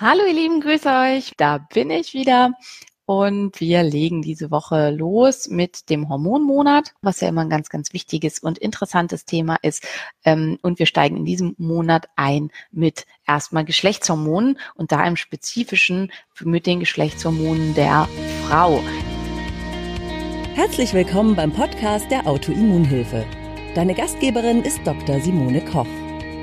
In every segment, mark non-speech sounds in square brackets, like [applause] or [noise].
Hallo ihr Lieben, grüße euch. Da bin ich wieder. Und wir legen diese Woche los mit dem Hormonmonat, was ja immer ein ganz, ganz wichtiges und interessantes Thema ist. Ähm, und wir steigen in diesem Monat ein mit erstmal Geschlechtshormonen und da im Spezifischen mit den Geschlechtshormonen der Frau. Herzlich willkommen beim Podcast der Autoimmunhilfe. Deine Gastgeberin ist Dr. Simone Koch.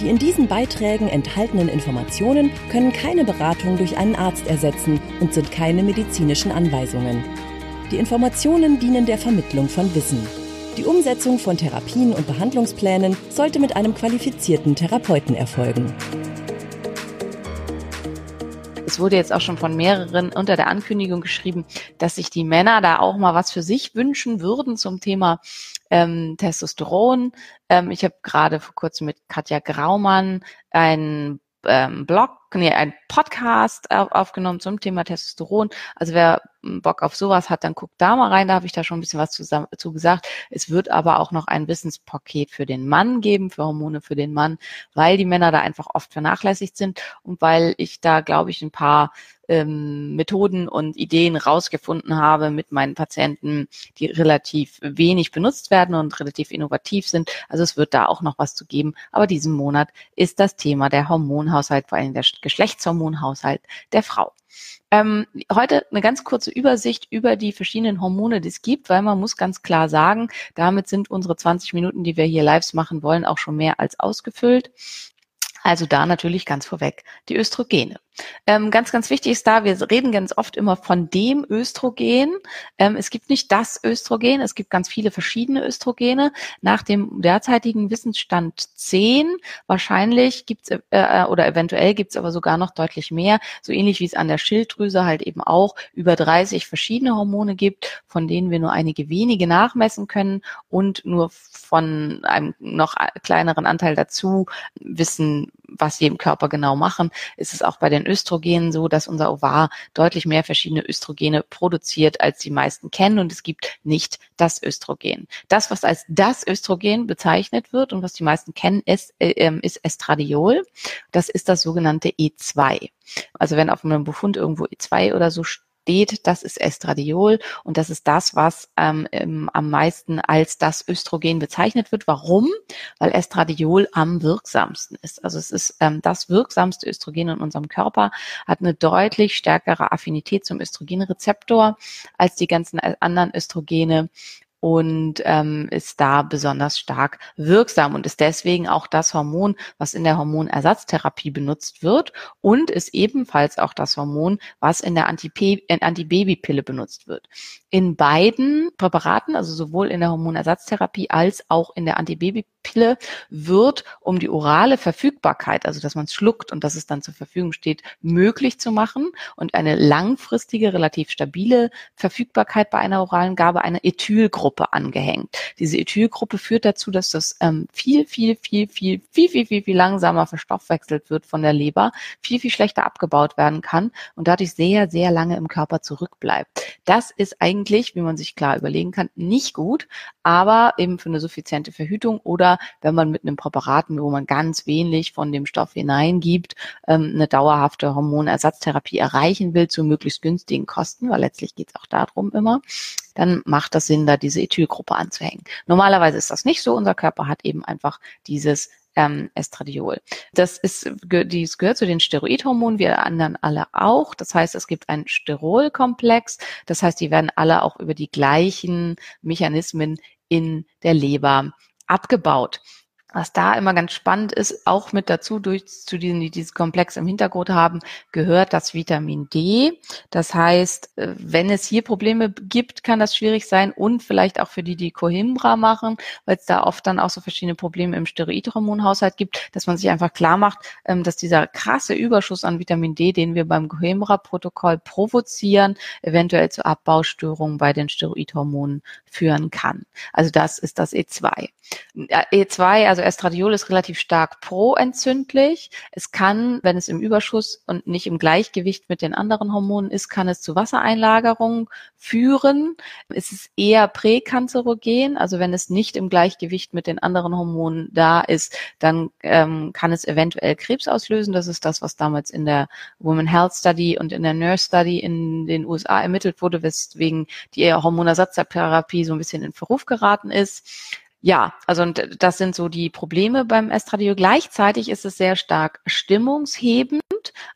Die in diesen Beiträgen enthaltenen Informationen können keine Beratung durch einen Arzt ersetzen und sind keine medizinischen Anweisungen. Die Informationen dienen der Vermittlung von Wissen. Die Umsetzung von Therapien und Behandlungsplänen sollte mit einem qualifizierten Therapeuten erfolgen. Es wurde jetzt auch schon von mehreren unter der Ankündigung geschrieben, dass sich die Männer da auch mal was für sich wünschen würden zum Thema ähm, Testosteron. Ähm, ich habe gerade vor kurzem mit Katja Graumann einen ähm, Blog, nee, ein Podcast aufgenommen zum Thema Testosteron. Also wer Bock auf sowas hat, dann guckt da mal rein. Da habe ich da schon ein bisschen was zu, zu gesagt. Es wird aber auch noch ein Wissenspaket für den Mann geben, für Hormone für den Mann, weil die Männer da einfach oft vernachlässigt sind und weil ich da, glaube ich, ein paar ähm, Methoden und Ideen rausgefunden habe mit meinen Patienten, die relativ wenig benutzt werden und relativ innovativ sind. Also es wird da auch noch was zu geben. Aber diesen Monat ist das Thema der Hormonhaushalt, vor allem der Geschlechtshormonhaushalt der Frau. Ähm, heute eine ganz kurze Übersicht über die verschiedenen Hormone, die es gibt, weil man muss ganz klar sagen, damit sind unsere 20 Minuten, die wir hier lives machen wollen, auch schon mehr als ausgefüllt. Also da natürlich ganz vorweg die Östrogene. Ähm, ganz, ganz wichtig ist da, wir reden ganz oft immer von dem Östrogen. Ähm, es gibt nicht das Östrogen, es gibt ganz viele verschiedene Östrogene. Nach dem derzeitigen Wissensstand 10, wahrscheinlich gibt's äh, äh, oder eventuell gibt's aber sogar noch deutlich mehr, so ähnlich wie es an der Schilddrüse halt eben auch über 30 verschiedene Hormone gibt, von denen wir nur einige wenige nachmessen können und nur von einem noch kleineren Anteil dazu wissen, was sie im Körper genau machen, ist es auch bei den Östrogenen so, dass unser Ovar deutlich mehr verschiedene Östrogene produziert, als die meisten kennen und es gibt nicht das Östrogen. Das, was als das Östrogen bezeichnet wird und was die meisten kennen, ist, äh, ähm, ist Estradiol. Das ist das sogenannte E2. Also wenn auf einem Befund irgendwo E2 oder so steht, das ist Estradiol und das ist das, was ähm, am meisten als das Östrogen bezeichnet wird. Warum? Weil Estradiol am wirksamsten ist. Also es ist ähm, das wirksamste Östrogen in unserem Körper, hat eine deutlich stärkere Affinität zum Östrogenrezeptor als die ganzen anderen Östrogene und ähm, ist da besonders stark wirksam und ist deswegen auch das Hormon, was in der Hormonersatztherapie benutzt wird und ist ebenfalls auch das Hormon, was in der Antibabypille benutzt wird. In beiden Präparaten, also sowohl in der Hormonersatztherapie als auch in der Antibabypille, wird, um die orale Verfügbarkeit, also dass man es schluckt und dass es dann zur Verfügung steht, möglich zu machen und eine langfristige, relativ stabile Verfügbarkeit bei einer oralen Gabe eine Ethylgruppe angehängt. Diese Ethylgruppe führt dazu, dass das ähm, viel, viel, viel, viel, viel, viel, viel, viel langsamer verstoffwechselt wird von der Leber, viel, viel schlechter abgebaut werden kann und dadurch sehr, sehr lange im Körper zurückbleibt. Das ist eigentlich, wie man sich klar überlegen kann, nicht gut, aber eben für eine suffiziente Verhütung oder wenn man mit einem Präparat, wo man ganz wenig von dem Stoff hineingibt, ähm, eine dauerhafte Hormonersatztherapie erreichen will zu möglichst günstigen Kosten, weil letztlich geht es auch darum immer, dann macht das Sinn, da diese Ethylgruppe anzuhängen. Normalerweise ist das nicht so. Unser Körper hat eben einfach dieses ähm, Estradiol. Das ist, dies gehört zu den Steroidhormonen, wir anderen alle auch. Das heißt, es gibt einen Sterolkomplex. Das heißt, die werden alle auch über die gleichen Mechanismen in der Leber abgebaut. Was da immer ganz spannend ist, auch mit dazu, durch zu denen, die dieses Komplex im Hintergrund haben, gehört das Vitamin D. Das heißt, äh, wenn es hier Probleme gibt, kann das schwierig sein und vielleicht auch für die, die Coimbra machen, weil es da oft dann auch so verschiedene Probleme im Steroidhormonhaushalt gibt, dass man sich einfach klar macht, ähm, dass dieser krasse Überschuss an Vitamin D, den wir beim Coimbra-Protokoll provozieren, eventuell zu Abbaustörungen bei den Steroidhormonen führen kann. Also das ist das E2. E2, also Estradiol ist relativ stark proentzündlich. Es kann, wenn es im Überschuss und nicht im Gleichgewicht mit den anderen Hormonen ist, kann es zu Wassereinlagerungen führen. Es ist eher präkanzerogen, also wenn es nicht im Gleichgewicht mit den anderen Hormonen da ist, dann ähm, kann es eventuell Krebs auslösen. Das ist das, was damals in der Women Health Study und in der Nurse Study in den USA ermittelt wurde, weswegen die Hormonersatztherapie so ein bisschen in Verruf geraten ist ja, also und das sind so die Probleme beim Estradiol. Gleichzeitig ist es sehr stark stimmungshebend.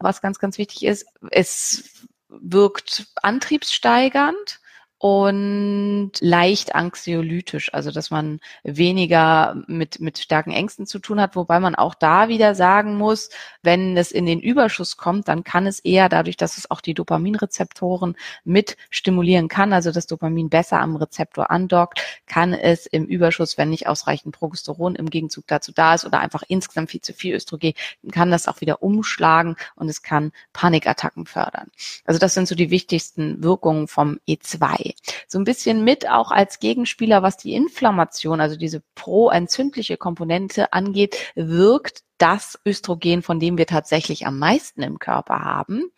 Was ganz, ganz wichtig ist, es wirkt antriebssteigernd und leicht anxiolytisch, also dass man weniger mit, mit starken Ängsten zu tun hat, wobei man auch da wieder sagen muss, wenn es in den Überschuss kommt, dann kann es eher dadurch, dass es auch die Dopaminrezeptoren mit stimulieren kann, also das Dopamin besser am Rezeptor andockt, kann es im Überschuss, wenn nicht ausreichend Progesteron im Gegenzug dazu da ist oder einfach insgesamt viel zu viel Östrogen, kann das auch wieder umschlagen und es kann Panikattacken fördern. Also das sind so die wichtigsten Wirkungen vom E2. So ein bisschen mit auch als Gegenspieler, was die Inflammation, also diese pro-entzündliche Komponente angeht, wirkt das Östrogen, von dem wir tatsächlich am meisten im Körper haben.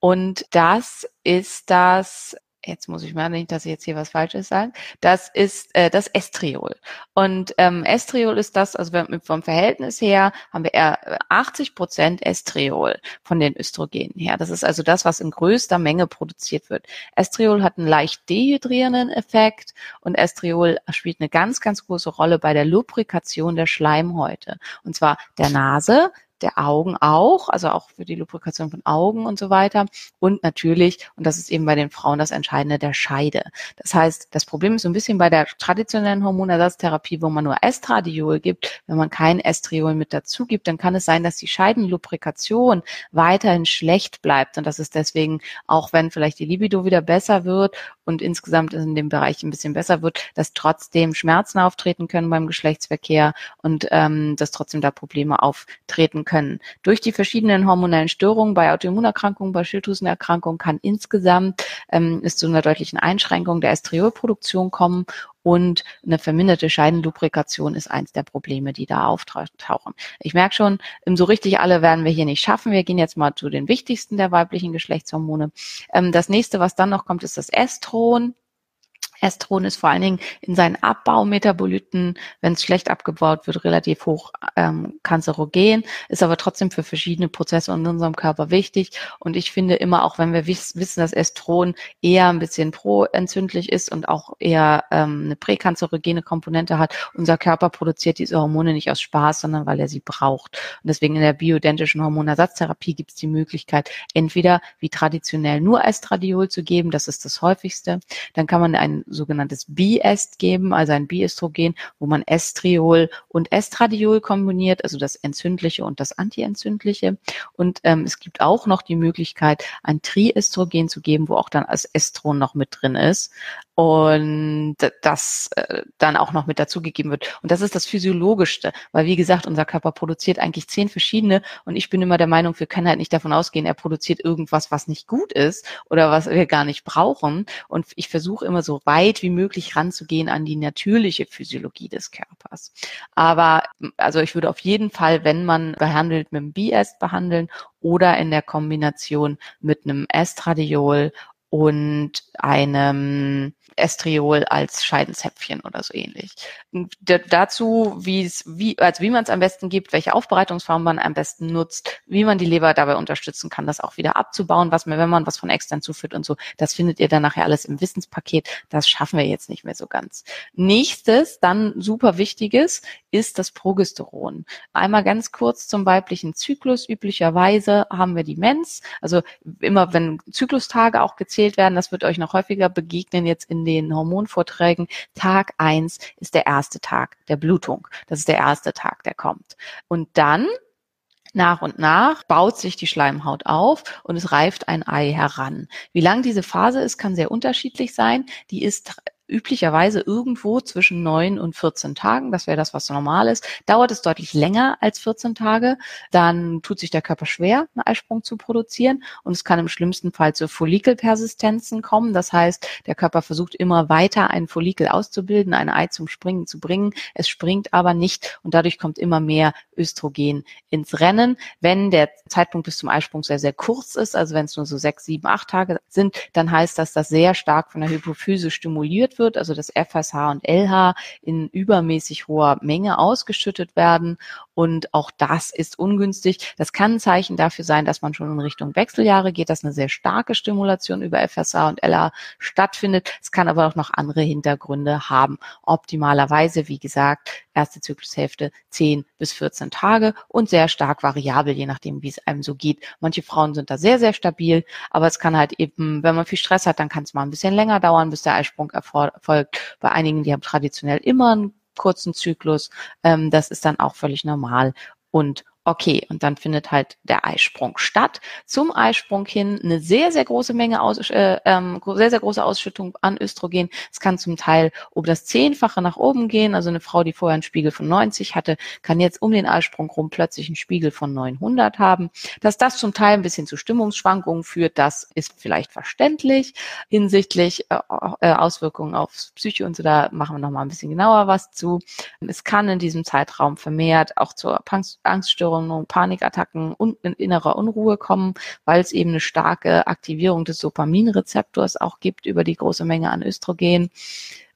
Und das ist das jetzt muss ich mal nicht, dass ich jetzt hier was Falsches sage, das ist äh, das Estriol. Und ähm, Estriol ist das, also vom Verhältnis her haben wir eher 80 äh, Prozent Estriol von den Östrogenen her. Das ist also das, was in größter Menge produziert wird. Estriol hat einen leicht dehydrierenden Effekt und Estriol spielt eine ganz, ganz große Rolle bei der Lubrikation der Schleimhäute. Und zwar der Nase, der Augen auch, also auch für die Lubrikation von Augen und so weiter. Und natürlich, und das ist eben bei den Frauen das Entscheidende, der Scheide. Das heißt, das Problem ist so ein bisschen bei der traditionellen Hormonersatztherapie, wo man nur Estradiol gibt. Wenn man kein Estriol mit dazu gibt, dann kann es sein, dass die Scheidenlubrikation weiterhin schlecht bleibt. Und das ist deswegen, auch wenn vielleicht die Libido wieder besser wird und insgesamt in dem Bereich ein bisschen besser wird, dass trotzdem Schmerzen auftreten können beim Geschlechtsverkehr und ähm, dass trotzdem da Probleme auftreten können können. Durch die verschiedenen hormonellen Störungen bei Autoimmunerkrankungen, bei Schilddrüsenerkrankungen kann insgesamt ähm, es zu einer deutlichen Einschränkung der Estriolproduktion kommen und eine verminderte Scheidenlubrikation ist eins der Probleme, die da auftauchen. Ich merke schon, so richtig alle werden wir hier nicht schaffen. Wir gehen jetzt mal zu den wichtigsten der weiblichen Geschlechtshormone. Ähm, das nächste, was dann noch kommt, ist das Estron. Estron ist vor allen Dingen in seinen Abbaumetaboliten, wenn es schlecht abgebaut wird, relativ hoch ähm, kanzerogen, ist aber trotzdem für verschiedene Prozesse in unserem Körper wichtig. Und ich finde immer, auch wenn wir wiss, wissen, dass Estron eher ein bisschen proentzündlich ist und auch eher ähm, eine präkanzerogene Komponente hat, unser Körper produziert diese Hormone nicht aus Spaß, sondern weil er sie braucht. Und deswegen in der bioidentischen Hormonersatztherapie gibt es die Möglichkeit, entweder wie traditionell nur Estradiol zu geben, das ist das häufigste. Dann kann man einen sogenanntes Biest geben, also ein Biestrogen, wo man Estriol und Estradiol kombiniert, also das entzündliche und das antientzündliche. Und ähm, es gibt auch noch die Möglichkeit, ein Triestrogen zu geben, wo auch dann als Estron noch mit drin ist und das äh, dann auch noch mit dazugegeben wird. Und das ist das Physiologischste, weil wie gesagt, unser Körper produziert eigentlich zehn verschiedene und ich bin immer der Meinung, wir können halt nicht davon ausgehen, er produziert irgendwas, was nicht gut ist oder was wir gar nicht brauchen. Und ich versuche immer so weit wie möglich ranzugehen an die natürliche Physiologie des Körpers. Aber also ich würde auf jeden Fall, wenn man behandelt, mit dem BS behandeln oder in der Kombination mit einem Estradiol und einem Estriol als Scheidenzäpfchen oder so ähnlich. dazu, wie es, wie, also wie man es am besten gibt, welche Aufbereitungsform man am besten nutzt, wie man die Leber dabei unterstützen kann, das auch wieder abzubauen, was man, wenn man was von extern zuführt und so, das findet ihr dann nachher alles im Wissenspaket. Das schaffen wir jetzt nicht mehr so ganz. Nächstes, dann super wichtiges, ist das Progesteron. Einmal ganz kurz zum weiblichen Zyklus. Üblicherweise haben wir die Mens, also immer wenn Zyklustage auch gezählt gezählt werden. Das wird euch noch häufiger begegnen jetzt in den Hormonvorträgen. Tag eins ist der erste Tag der Blutung. Das ist der erste Tag, der kommt. Und dann nach und nach baut sich die Schleimhaut auf und es reift ein Ei heran. Wie lang diese Phase ist, kann sehr unterschiedlich sein. Die ist üblicherweise irgendwo zwischen neun und 14 Tagen. Das wäre das, was normal ist. Dauert es deutlich länger als 14 Tage, dann tut sich der Körper schwer, einen Eisprung zu produzieren und es kann im schlimmsten Fall zu Follikelpersistenzen kommen. Das heißt, der Körper versucht immer weiter ein Follikel auszubilden, ein Ei zum Springen zu bringen. Es springt aber nicht und dadurch kommt immer mehr Östrogen ins Rennen. Wenn der Zeitpunkt bis zum Eisprung sehr, sehr kurz ist, also wenn es nur so sechs, sieben, acht Tage sind, dann heißt das, dass sehr stark von der Hypophyse stimuliert wird wird, also das FSH und LH in übermäßig hoher Menge ausgeschüttet werden. Und auch das ist ungünstig. Das kann ein Zeichen dafür sein, dass man schon in Richtung Wechseljahre geht, dass eine sehr starke Stimulation über FSH und LH stattfindet. Es kann aber auch noch andere Hintergründe haben. Optimalerweise, wie gesagt, erste Zyklushälfte 10 bis 14 Tage und sehr stark variabel, je nachdem, wie es einem so geht. Manche Frauen sind da sehr, sehr stabil, aber es kann halt eben, wenn man viel Stress hat, dann kann es mal ein bisschen länger dauern, bis der Eisprung erfolgt. Bei einigen, die haben traditionell immer einen kurzen Zyklus. Ähm, das ist dann auch völlig normal und Okay, und dann findet halt der Eisprung statt. Zum Eisprung hin eine sehr, sehr große Menge, aus, äh, ähm, sehr, sehr große Ausschüttung an Östrogen. Es kann zum Teil um das Zehnfache nach oben gehen. Also eine Frau, die vorher einen Spiegel von 90 hatte, kann jetzt um den Eisprung rum plötzlich einen Spiegel von 900 haben. Dass das zum Teil ein bisschen zu Stimmungsschwankungen führt, das ist vielleicht verständlich. Hinsichtlich äh, äh, Auswirkungen auf Psyche und so, da machen wir nochmal ein bisschen genauer was zu. Es kann in diesem Zeitraum vermehrt auch zur Angststörung Angststörungen, Panikattacken und in innerer Unruhe kommen, weil es eben eine starke Aktivierung des Dopaminrezeptors auch gibt über die große Menge an Östrogen.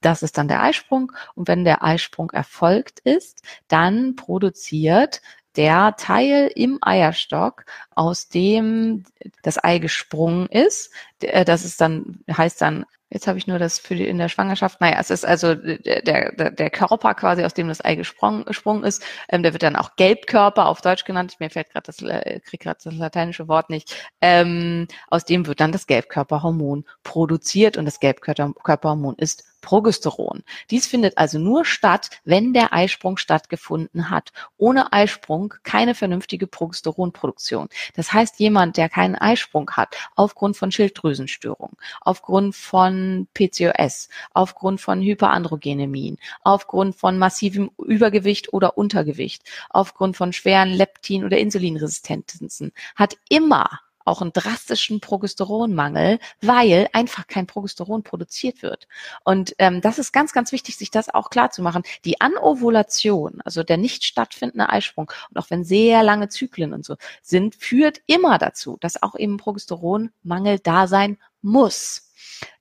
Das ist dann der Eisprung. Und wenn der Eisprung erfolgt ist, dann produziert der Teil im Eierstock, aus dem das Ei gesprungen ist. Das ist dann, heißt dann Jetzt habe ich nur das für die in der Schwangerschaft. Naja, es ist also der, der, der Körper quasi, aus dem das Ei gesprungen, gesprungen ist. Ähm, der wird dann auch Gelbkörper auf Deutsch genannt. Mir fällt gerade das, äh, krieg gerade das lateinische Wort nicht. Ähm, aus dem wird dann das Gelbkörperhormon produziert und das Gelbkörperhormon ist Progesteron. Dies findet also nur statt, wenn der Eisprung stattgefunden hat. Ohne Eisprung keine vernünftige Progesteronproduktion. Das heißt, jemand, der keinen Eisprung hat, aufgrund von Schilddrüsenstörungen, aufgrund von PCOS, aufgrund von Hyperandrogenemien, aufgrund von massivem Übergewicht oder Untergewicht, aufgrund von schweren Leptin- oder Insulinresistenzen, hat immer auch einen drastischen Progesteronmangel, weil einfach kein Progesteron produziert wird. Und ähm, das ist ganz, ganz wichtig, sich das auch klar zu machen. Die Anovulation, also der nicht stattfindende Eisprung, und auch wenn sehr lange Zyklen und so sind, führt immer dazu, dass auch eben Progesteronmangel da sein muss.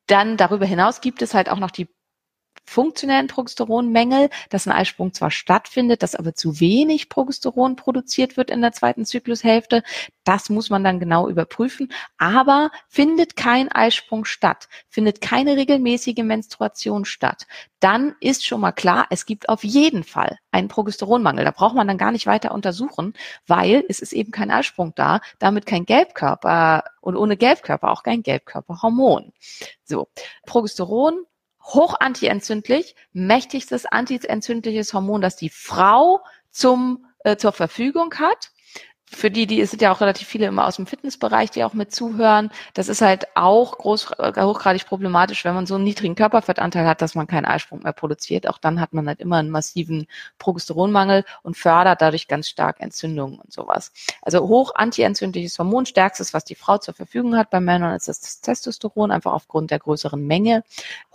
Dann darüber hinaus gibt es halt auch noch die funktionellen Progesteronmängel, dass ein Eisprung zwar stattfindet, dass aber zu wenig Progesteron produziert wird in der zweiten Zyklushälfte. Das muss man dann genau überprüfen. Aber findet kein Eisprung statt, findet keine regelmäßige Menstruation statt, dann ist schon mal klar, es gibt auf jeden Fall einen Progesteronmangel. Da braucht man dann gar nicht weiter untersuchen, weil es ist eben kein Eisprung da, damit kein Gelbkörper und ohne Gelbkörper auch kein Gelbkörperhormon. So, Progesteron hoch antientzündlich, mächtigstes antientzündliches Hormon, das die Frau zum, äh, zur Verfügung hat für die, die es sind ja auch relativ viele immer aus dem Fitnessbereich, die auch mit zuhören. Das ist halt auch groß, äh, hochgradig problematisch, wenn man so einen niedrigen Körperfettanteil hat, dass man keinen Eisprung mehr produziert. Auch dann hat man halt immer einen massiven Progesteronmangel und fördert dadurch ganz stark Entzündungen und sowas. Also hoch antientzündliches Hormon, stärkstes, was die Frau zur Verfügung hat bei Männern, ist das Testosteron, einfach aufgrund der größeren Menge.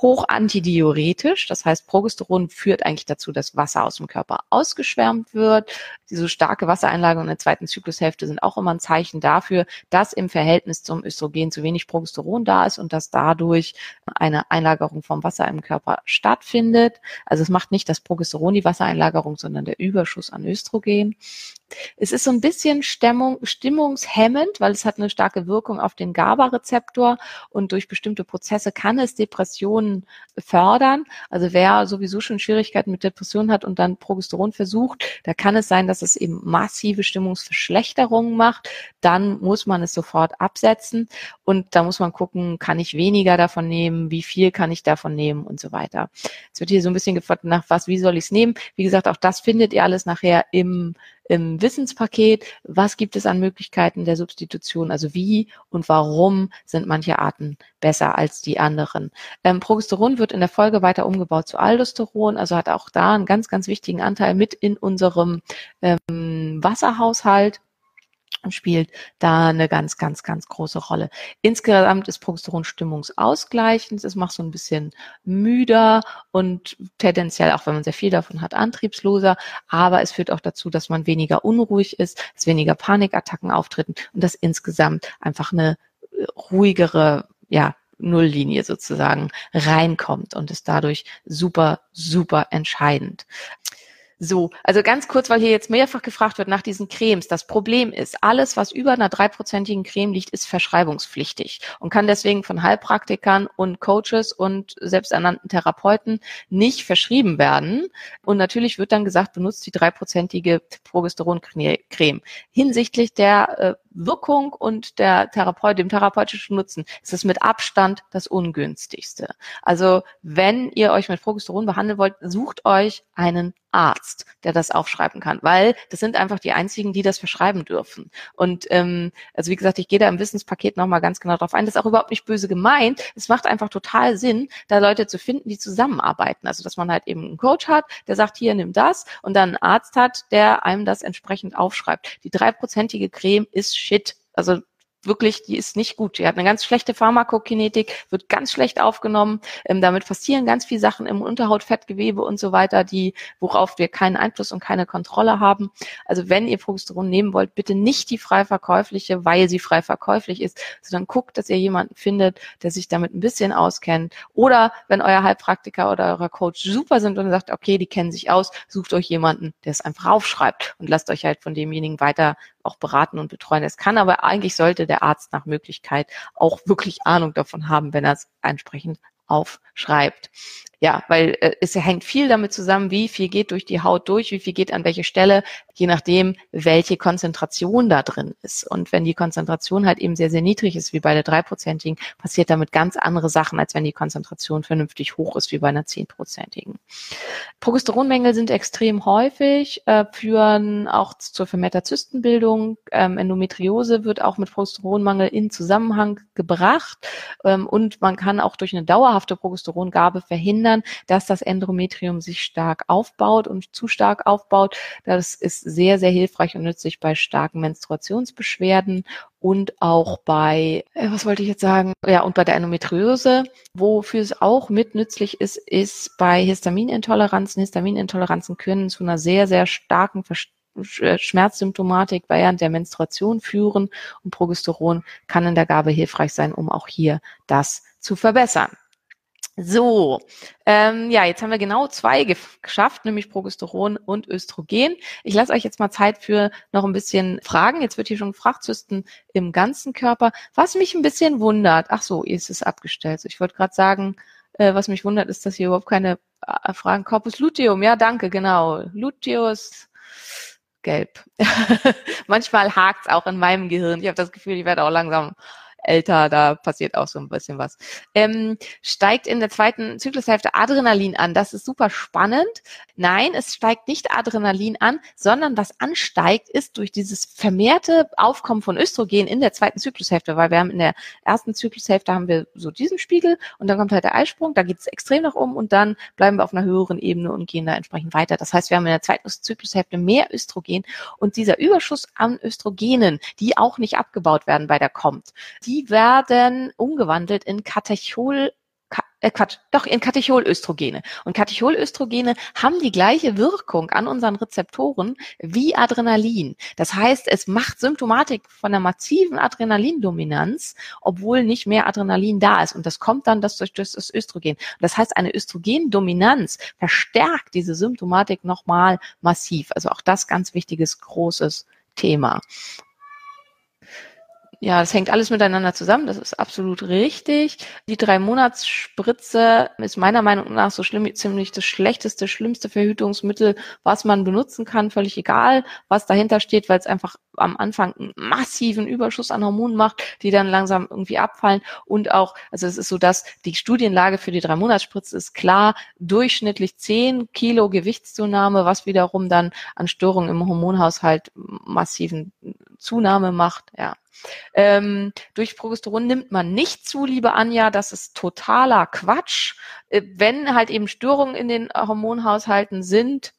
Hoch antidiuretisch, das heißt Progesteron führt eigentlich dazu, dass Wasser aus dem Körper ausgeschwärmt wird. Diese starke Wassereinlagerung in der zweiten Zyklus Zyklushälfte sind auch immer ein Zeichen dafür, dass im Verhältnis zum Östrogen zu wenig Progesteron da ist und dass dadurch eine Einlagerung vom Wasser im Körper stattfindet. Also es macht nicht das Progesteron die Wassereinlagerung, sondern der Überschuss an Östrogen. Es ist so ein bisschen Stimmung, stimmungshemmend, weil es hat eine starke Wirkung auf den GABA-Rezeptor und durch bestimmte Prozesse kann es Depressionen fördern. Also wer sowieso schon Schwierigkeiten mit Depressionen hat und dann Progesteron versucht, da kann es sein, dass es eben massive Stimmungsverschlechterungen macht. Dann muss man es sofort absetzen und da muss man gucken, kann ich weniger davon nehmen, wie viel kann ich davon nehmen und so weiter. Es wird hier so ein bisschen gefragt nach was, wie soll ich es nehmen? Wie gesagt, auch das findet ihr alles nachher im im Wissenspaket, was gibt es an Möglichkeiten der Substitution, also wie und warum sind manche Arten besser als die anderen. Ähm, Progesteron wird in der Folge weiter umgebaut zu Aldosteron, also hat auch da einen ganz, ganz wichtigen Anteil mit in unserem ähm, Wasserhaushalt spielt da eine ganz, ganz, ganz große Rolle. Insgesamt ist Progesteron stimmungsausgleichend. Es macht so ein bisschen müder und tendenziell, auch wenn man sehr viel davon hat, antriebsloser. Aber es führt auch dazu, dass man weniger unruhig ist, dass weniger Panikattacken auftreten und dass insgesamt einfach eine äh, ruhigere, ja, Nulllinie sozusagen reinkommt und ist dadurch super, super entscheidend. So, also ganz kurz, weil hier jetzt mehrfach gefragt wird nach diesen Cremes. Das Problem ist, alles, was über einer dreiprozentigen Creme liegt, ist verschreibungspflichtig und kann deswegen von Heilpraktikern und Coaches und selbsternannten Therapeuten nicht verschrieben werden. Und natürlich wird dann gesagt, benutzt die dreiprozentige Progesteroncreme. Hinsichtlich der äh, Wirkung und der Therapeut, dem therapeutischen Nutzen ist es mit Abstand das ungünstigste. Also wenn ihr euch mit Progesteron behandeln wollt, sucht euch einen Arzt, der das aufschreiben kann, weil das sind einfach die einzigen, die das verschreiben dürfen. Und ähm, also wie gesagt, ich gehe da im Wissenspaket nochmal ganz genau drauf ein. Das ist auch überhaupt nicht böse gemeint. Es macht einfach total Sinn, da Leute zu finden, die zusammenarbeiten. Also dass man halt eben einen Coach hat, der sagt, hier nimm das und dann einen Arzt hat, der einem das entsprechend aufschreibt. Die dreiprozentige Creme ist shit. Also wirklich, die ist nicht gut. Die hat eine ganz schlechte Pharmakokinetik, wird ganz schlecht aufgenommen. Ähm, damit passieren ganz viele Sachen im Unterhautfettgewebe und so weiter, die, worauf wir keinen Einfluss und keine Kontrolle haben. Also wenn ihr Progesteron nehmen wollt, bitte nicht die frei verkäufliche, weil sie frei verkäuflich ist, sondern guckt, dass ihr jemanden findet, der sich damit ein bisschen auskennt. Oder wenn euer Heilpraktiker oder euer Coach super sind und sagt, okay, die kennen sich aus, sucht euch jemanden, der es einfach aufschreibt und lasst euch halt von demjenigen weiter auch beraten und betreuen. Es kann aber eigentlich sollte der Arzt nach Möglichkeit auch wirklich Ahnung davon haben, wenn er es entsprechend aufschreibt. Ja, weil äh, es hängt viel damit zusammen, wie viel geht durch die Haut durch, wie viel geht an welche Stelle, je nachdem, welche Konzentration da drin ist. Und wenn die Konzentration halt eben sehr, sehr niedrig ist, wie bei der dreiprozentigen, passiert damit ganz andere Sachen, als wenn die Konzentration vernünftig hoch ist, wie bei einer zehnprozentigen. Progesteronmängel sind extrem häufig, äh, führen auch zur vermehrter Zystenbildung. Ähm, Endometriose wird auch mit Progesteronmangel in Zusammenhang gebracht. Ähm, und man kann auch durch eine dauerhafte Progesterongabe verhindern, verhindern, dass das Endometrium sich stark aufbaut und zu stark aufbaut. Das ist sehr, sehr hilfreich und nützlich bei starken Menstruationsbeschwerden und auch bei, äh, was wollte ich jetzt sagen? Ja, und bei der Endometriose. Wofür es auch mit nützlich ist, ist bei Histaminintoleranzen. Histaminintoleranzen können zu einer sehr, sehr starken äh, Schmerzsymptomatik während der Menstruation führen und Progesteron kann in der Gabe hilfreich sein, um auch hier das zu verbessern. So, ähm, ja, jetzt haben wir genau zwei geschafft, nämlich Progesteron und Östrogen. Ich lasse euch jetzt mal Zeit für noch ein bisschen Fragen. Jetzt wird hier schon gefragt, Zysten im ganzen Körper. Was mich ein bisschen wundert, ach so, ist es abgestellt. Ich wollte gerade sagen, äh, was mich wundert, ist, dass hier überhaupt keine äh, Fragen. Corpus luteum, ja, danke, genau. Luteus gelb. [laughs] Manchmal hakt's auch in meinem Gehirn. Ich habe das Gefühl, ich werde auch langsam älter, da passiert auch so ein bisschen was. Ähm, steigt in der zweiten Zyklushälfte Adrenalin an. Das ist super spannend. Nein, es steigt nicht Adrenalin an, sondern was ansteigt, ist durch dieses vermehrte Aufkommen von Östrogen in der zweiten Zyklushälfte, weil wir haben in der ersten Zyklushälfte haben wir so diesen Spiegel und dann kommt halt der Eisprung, da geht es extrem nach oben und dann bleiben wir auf einer höheren Ebene und gehen da entsprechend weiter. Das heißt, wir haben in der zweiten Zyklushälfte mehr Östrogen und dieser Überschuss an Östrogenen, die auch nicht abgebaut werden bei der kommt, die werden umgewandelt in Katechol äh Quatsch, doch in Katecholöstrogene. Und Katecholöstrogene haben die gleiche Wirkung an unseren Rezeptoren wie Adrenalin. Das heißt, es macht Symptomatik von einer massiven Adrenalindominanz, obwohl nicht mehr Adrenalin da ist. Und das kommt dann das durch das Östrogen. Das heißt, eine Östrogendominanz verstärkt diese Symptomatik nochmal massiv. Also auch das ganz wichtiges, großes Thema. Ja, das hängt alles miteinander zusammen. Das ist absolut richtig. Die drei Monatsspritze ist meiner Meinung nach so schlimm, ziemlich das schlechteste, schlimmste Verhütungsmittel, was man benutzen kann. Völlig egal, was dahinter steht, weil es einfach am Anfang einen massiven Überschuss an Hormonen macht, die dann langsam irgendwie abfallen. Und auch, also es ist so, dass die Studienlage für die drei Monatsspritze ist klar, durchschnittlich zehn Kilo Gewichtszunahme, was wiederum dann an Störungen im Hormonhaushalt massiven Zunahme macht. Ja. Ähm, durch Progesteron nimmt man nicht zu, liebe Anja, das ist totaler Quatsch. Äh, wenn halt eben Störungen in den Hormonhaushalten sind,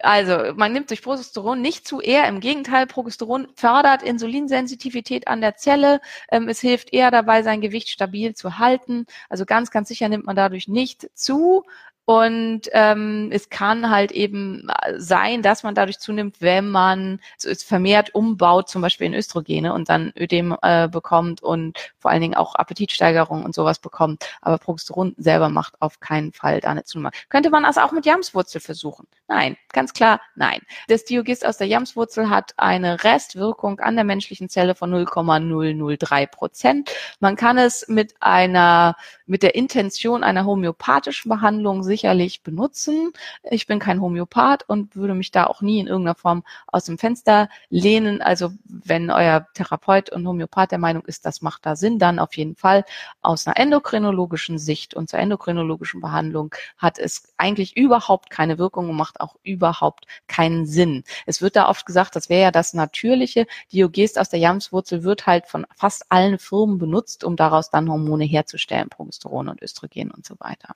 also man nimmt durch Progesteron nicht zu, eher im Gegenteil, Progesteron fördert Insulinsensitivität an der Zelle, ähm, es hilft eher dabei, sein Gewicht stabil zu halten. Also ganz, ganz sicher nimmt man dadurch nicht zu. Und ähm, es kann halt eben sein, dass man dadurch zunimmt, wenn man es vermehrt umbaut, zum Beispiel in Östrogene und dann Ödem äh, bekommt und vor allen Dingen auch Appetitsteigerung und sowas bekommt. Aber Progesteron selber macht auf keinen Fall da eine Zunahme. Könnte man das auch mit Jamswurzel versuchen? Nein, ganz klar, nein. Das Diogist aus der Jamswurzel hat eine Restwirkung an der menschlichen Zelle von 0,003 Prozent. Man kann es mit einer, mit der Intention einer homöopathischen Behandlung sicherlich benutzen. Ich bin kein Homöopath und würde mich da auch nie in irgendeiner Form aus dem Fenster lehnen. Also wenn euer Therapeut und Homöopath der Meinung ist, das macht da Sinn, dann auf jeden Fall aus einer endokrinologischen Sicht und zur endokrinologischen Behandlung hat es eigentlich überhaupt keine Wirkung und macht auch überhaupt keinen Sinn. Es wird da oft gesagt, das wäre ja das Natürliche. Diogest aus der Jamswurzel wird halt von fast allen Firmen benutzt, um daraus dann Hormone herzustellen, Progesteron und Östrogen und so weiter.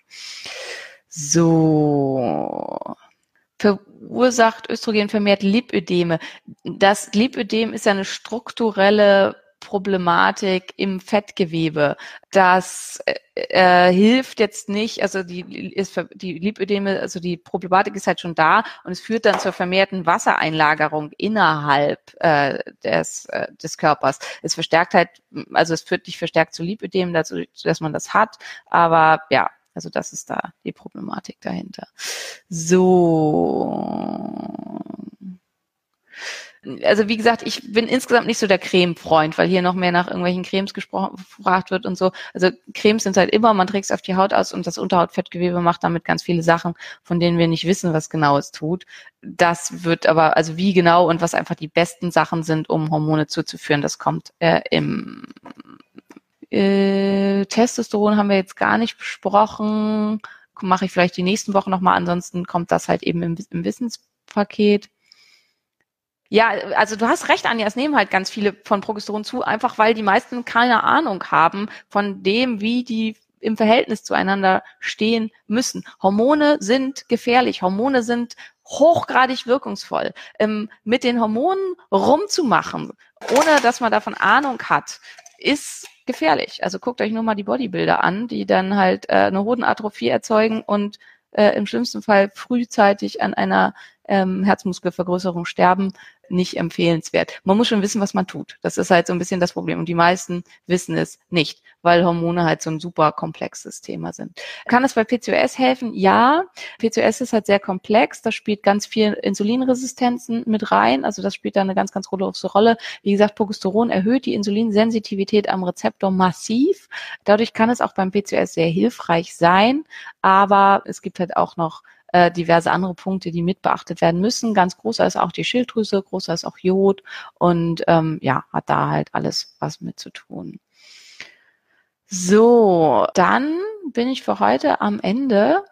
So verursacht Östrogen vermehrt Lipödeme. Das Lipödem ist ja eine strukturelle Problematik im Fettgewebe. Das äh, äh, hilft jetzt nicht, also die, ist, die Lipödeme, also die Problematik ist halt schon da und es führt dann zur vermehrten Wassereinlagerung innerhalb äh, des, äh, des Körpers. Es verstärkt halt, also es führt nicht verstärkt zu Lipödem, dazu, dass man das hat, aber ja, also das ist da die Problematik dahinter. So also wie gesagt, ich bin insgesamt nicht so der Creme-Freund, weil hier noch mehr nach irgendwelchen Cremes gefragt wird und so. Also Cremes sind halt immer, man trägt es auf die Haut aus und das Unterhautfettgewebe macht damit ganz viele Sachen, von denen wir nicht wissen, was genau es tut. Das wird aber, also wie genau und was einfach die besten Sachen sind, um Hormone zuzuführen, das kommt äh, im äh, Testosteron haben wir jetzt gar nicht besprochen. Mache ich vielleicht die nächsten Wochen nochmal. Ansonsten kommt das halt eben im, im Wissenspaket. Ja, also du hast recht, Anja, es nehmen halt ganz viele von Progesteron zu, einfach weil die meisten keine Ahnung haben von dem, wie die im Verhältnis zueinander stehen müssen. Hormone sind gefährlich. Hormone sind hochgradig wirkungsvoll. Ähm, mit den Hormonen rumzumachen, ohne dass man davon Ahnung hat, ist gefährlich. Also guckt euch nur mal die Bodybuilder an, die dann halt äh, eine Hodenatrophie erzeugen und äh, im schlimmsten Fall frühzeitig an einer ähm, Herzmuskelvergrößerung sterben, nicht empfehlenswert. Man muss schon wissen, was man tut. Das ist halt so ein bisschen das Problem. Und die meisten wissen es nicht, weil Hormone halt so ein super komplexes Thema sind. Kann es bei PCOS helfen? Ja. PCOS ist halt sehr komplex. Da spielt ganz viel Insulinresistenzen mit rein. Also das spielt da eine ganz, ganz große Rolle. Wie gesagt, Progesteron erhöht die Insulinsensitivität am Rezeptor massiv. Dadurch kann es auch beim PCOS sehr hilfreich sein. Aber es gibt halt auch noch äh, diverse andere Punkte, die mit beachtet werden müssen. Ganz großer ist auch die Schilddrüse, großer ist auch Jod und ähm, ja, hat da halt alles was mit zu tun. So, dann bin ich für heute am Ende.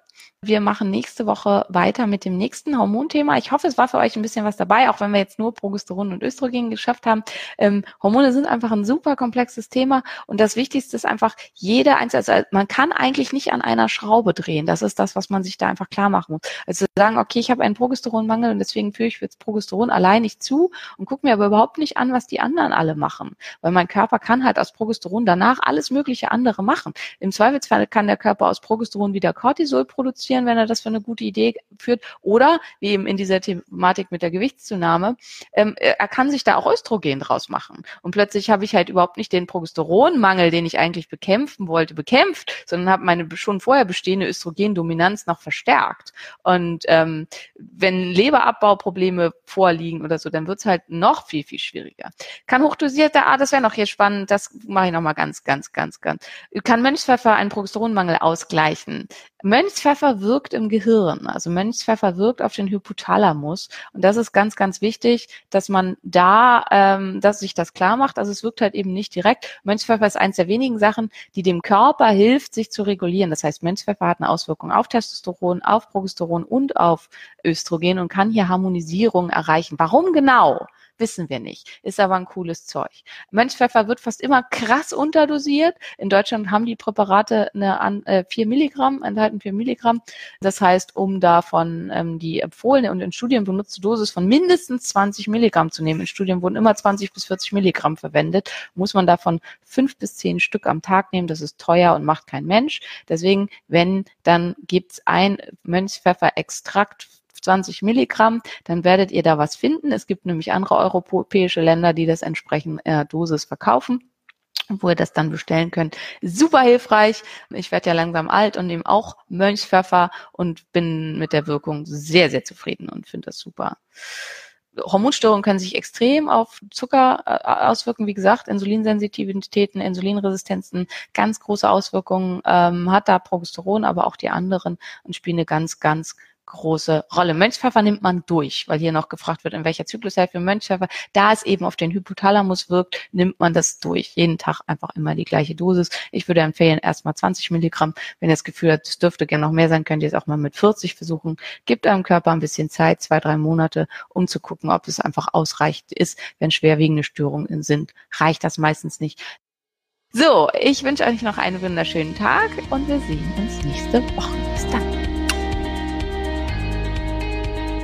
Wir machen nächste Woche weiter mit dem nächsten Hormonthema. Ich hoffe, es war für euch ein bisschen was dabei, auch wenn wir jetzt nur Progesteron und Östrogen geschafft haben. Ähm, Hormone sind einfach ein super komplexes Thema und das Wichtigste ist einfach, jede einzelne, also man kann eigentlich nicht an einer Schraube drehen. Das ist das, was man sich da einfach klar machen muss. Also sagen, okay, ich habe einen Progesteronmangel und deswegen führe ich jetzt Progesteron allein nicht zu und gucke mir aber überhaupt nicht an, was die anderen alle machen. Weil mein Körper kann halt aus Progesteron danach alles mögliche andere machen. Im Zweifelsfall kann der Körper aus Progesteron wieder Cortisol produzieren reduzieren, wenn er das für eine gute Idee führt. Oder, wie eben in dieser Thematik mit der Gewichtszunahme, ähm, er kann sich da auch Östrogen draus machen. Und plötzlich habe ich halt überhaupt nicht den Progesteronmangel, den ich eigentlich bekämpfen wollte, bekämpft, sondern habe meine schon vorher bestehende Östrogendominanz noch verstärkt. Und ähm, wenn Leberabbauprobleme vorliegen oder so, dann wird es halt noch viel, viel schwieriger. Kann hochdosierter, ah, das wäre noch hier spannend, das mache ich nochmal ganz, ganz, ganz, ganz. Kann Mönchspfeffer einen Progesteronmangel ausgleichen? Mönchspfeffer wirkt im Gehirn. Also Mönchspfeffer wirkt auf den Hypothalamus. Und das ist ganz, ganz wichtig, dass man da, ähm, dass sich das klar macht. Also es wirkt halt eben nicht direkt. Mönchspfeffer ist eins der wenigen Sachen, die dem Körper hilft, sich zu regulieren. Das heißt, Mönchspfeffer hat eine Auswirkung auf Testosteron, auf Progesteron und auf Östrogen und kann hier Harmonisierung erreichen. Warum genau? Wissen wir nicht. Ist aber ein cooles Zeug. Mönchspfeffer wird fast immer krass unterdosiert. In Deutschland haben die Präparate eine äh, 4 Milligramm, enthalten 4 Milligramm. Das heißt, um davon ähm, die empfohlene und in Studien benutzte Dosis von mindestens 20 Milligramm zu nehmen, in Studien wurden immer 20 bis 40 Milligramm verwendet, muss man davon fünf bis zehn Stück am Tag nehmen. Das ist teuer und macht kein Mensch. Deswegen, wenn, dann gibt's ein Mönchspfeffer-Extrakt 20 Milligramm, dann werdet ihr da was finden. Es gibt nämlich andere europäische Länder, die das entsprechend äh, Dosis verkaufen wo ihr das dann bestellen könnt. Super hilfreich. Ich werde ja langsam alt und nehme auch Mönchspfeffer und bin mit der Wirkung sehr, sehr zufrieden und finde das super. Hormonstörungen können sich extrem auf Zucker äh, auswirken. Wie gesagt, Insulinsensitivitäten, Insulinresistenzen, ganz große Auswirkungen ähm, hat da Progesteron, aber auch die anderen und spielen eine ganz, ganz große Rolle. Mönchspfeffer nimmt man durch, weil hier noch gefragt wird, in welcher Zyklushälfte Mönchspfeffer. Da es eben auf den Hypothalamus wirkt, nimmt man das durch. Jeden Tag einfach immer die gleiche Dosis. Ich würde empfehlen, erstmal 20 Milligramm. Wenn ihr das Gefühl habt, es dürfte gerne noch mehr sein, könnt ihr es auch mal mit 40 versuchen. Gibt eurem Körper ein bisschen Zeit, zwei, drei Monate, um zu gucken, ob es einfach ausreichend ist. Wenn schwerwiegende Störungen sind, reicht das meistens nicht. So, ich wünsche euch noch einen wunderschönen Tag und wir sehen uns nächste Woche. Bis dann.